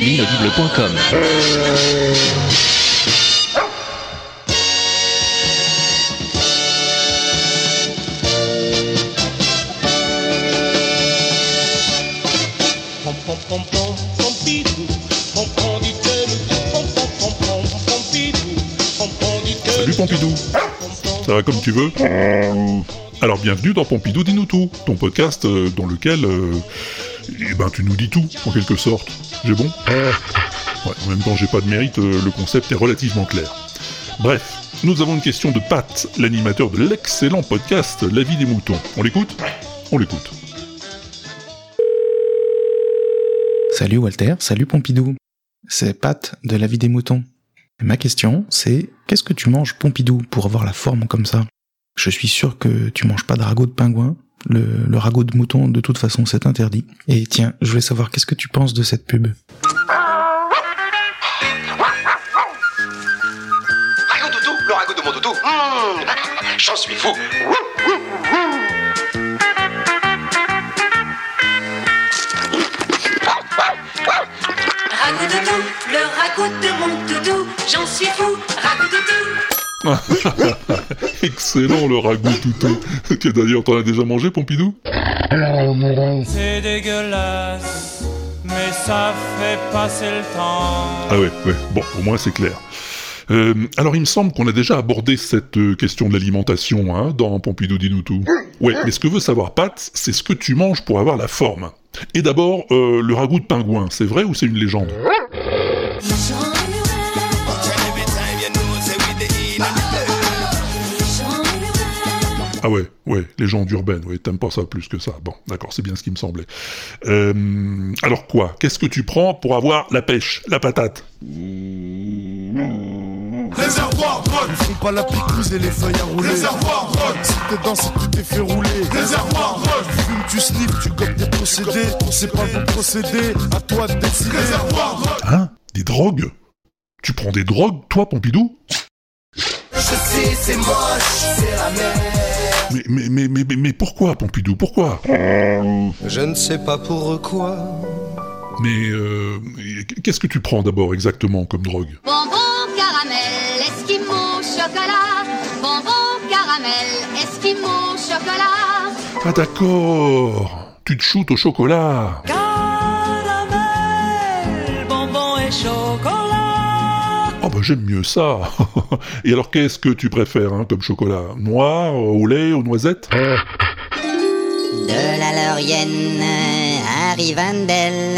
L'inaudible.com Salut Pompidou, ça va comme tu veux alors bienvenue dans Pompidou Dis-nous tout, ton podcast euh, dans lequel euh, eh ben, tu nous dis tout, en quelque sorte. J'ai bon? Ouais, en même temps j'ai pas de mérite, euh, le concept est relativement clair. Bref, nous avons une question de Pat, l'animateur de l'excellent podcast La vie des moutons. On l'écoute? On l'écoute. Salut Walter, salut Pompidou. C'est Pat de la vie des moutons. Et ma question, c'est qu'est-ce que tu manges Pompidou pour avoir la forme comme ça? Je suis sûr que tu manges pas de ragoût de pingouin. Le, le ragoût de mouton, de toute façon, c'est interdit. Et tiens, je voulais savoir qu'est-ce que tu penses de cette pub? Ragoût toutou, le ragoût de mon toutou. Mmh, J'en suis fou. Ragoût toutou, le ragoût de mon toutou, j'en suis fou, ragoût toutou. Excellent le ragoût toutou Que d'ailleurs t'en as déjà mangé Pompidou? C'est dégueulasse, mais ça fait passer le temps. Ah ouais, ouais, bon, au moins c'est clair. Euh, alors il me semble qu'on a déjà abordé cette euh, question de l'alimentation hein, dans Pompidou dis-nous tout. Ouais, mais ce que veut savoir Pat, c'est ce que tu manges pour avoir la forme. Et d'abord, euh, le ragoût de pingouin, c'est vrai ou c'est une légende? Ah ouais, ouais, légende urbaine, ouais, t'aimes pas ça plus que ça. Bon, d'accord, c'est bien ce qui me semblait. Euh, alors quoi? Qu'est-ce que tu prends pour avoir la pêche, la patate? Réservoir rock Ils font pas la picouse et les feuilles à rouler. Réservoir rock Si t'es dans c'est tout est fait rouler. Réservoir rock Tu fumes, tu sniffes, tu gobes des procédés. On sait pas le bon procédé, à toi de décider. Réservoir rock Hein? Des drogues? Tu prends des drogues, toi, Pompidou? Je sais c'est moche, c'est la merde mais, mais, mais, mais, mais, mais pourquoi, Pompidou Pourquoi? Je ne sais pas pourquoi Mais euh, qu'est-ce que tu prends d'abord exactement comme drogue? Bonbon caramel, esquimau, chocolat. Bonbon caramel, esquimau, chocolat. Ah d'accord. Tu te shootes au chocolat Oh bah j'aime mieux ça Et alors qu'est-ce que tu préfères hein, comme chocolat? Noir, au lait, aux noisettes? De la laurienne à Rivendell,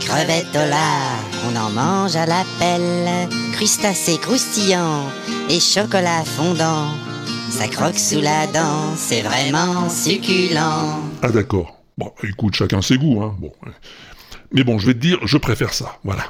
crevettes au lard, on en mange à la pelle, crustacés croustillants et chocolat fondant, ça croque sous la dent, c'est vraiment succulent. Ah d'accord. Bon, écoute, chacun ses goûts, hein. Bon. Mais bon, je vais te dire, je préfère ça, voilà.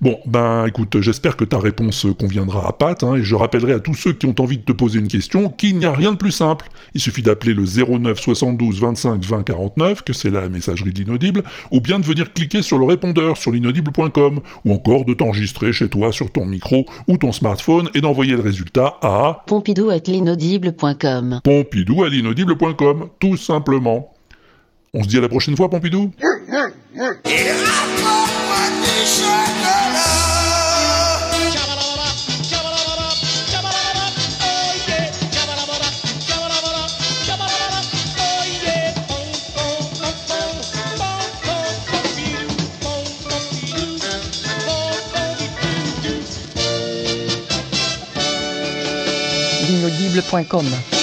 Bon, ben écoute, j'espère que ta réponse conviendra à Pat, hein, et je rappellerai à tous ceux qui ont envie de te poser une question qu'il n'y a rien de plus simple. Il suffit d'appeler le 09 72 25 20 49, que c'est la messagerie de l'inaudible, ou bien de venir cliquer sur le répondeur sur l'inaudible.com, ou encore de t'enregistrer chez toi sur ton micro ou ton smartphone et d'envoyer le résultat à Pompidou at l'inaudible.com. pompidou à l'inaudible.com, tout simplement. On se dit à la prochaine fois, Pompidou? L'inaudible.com.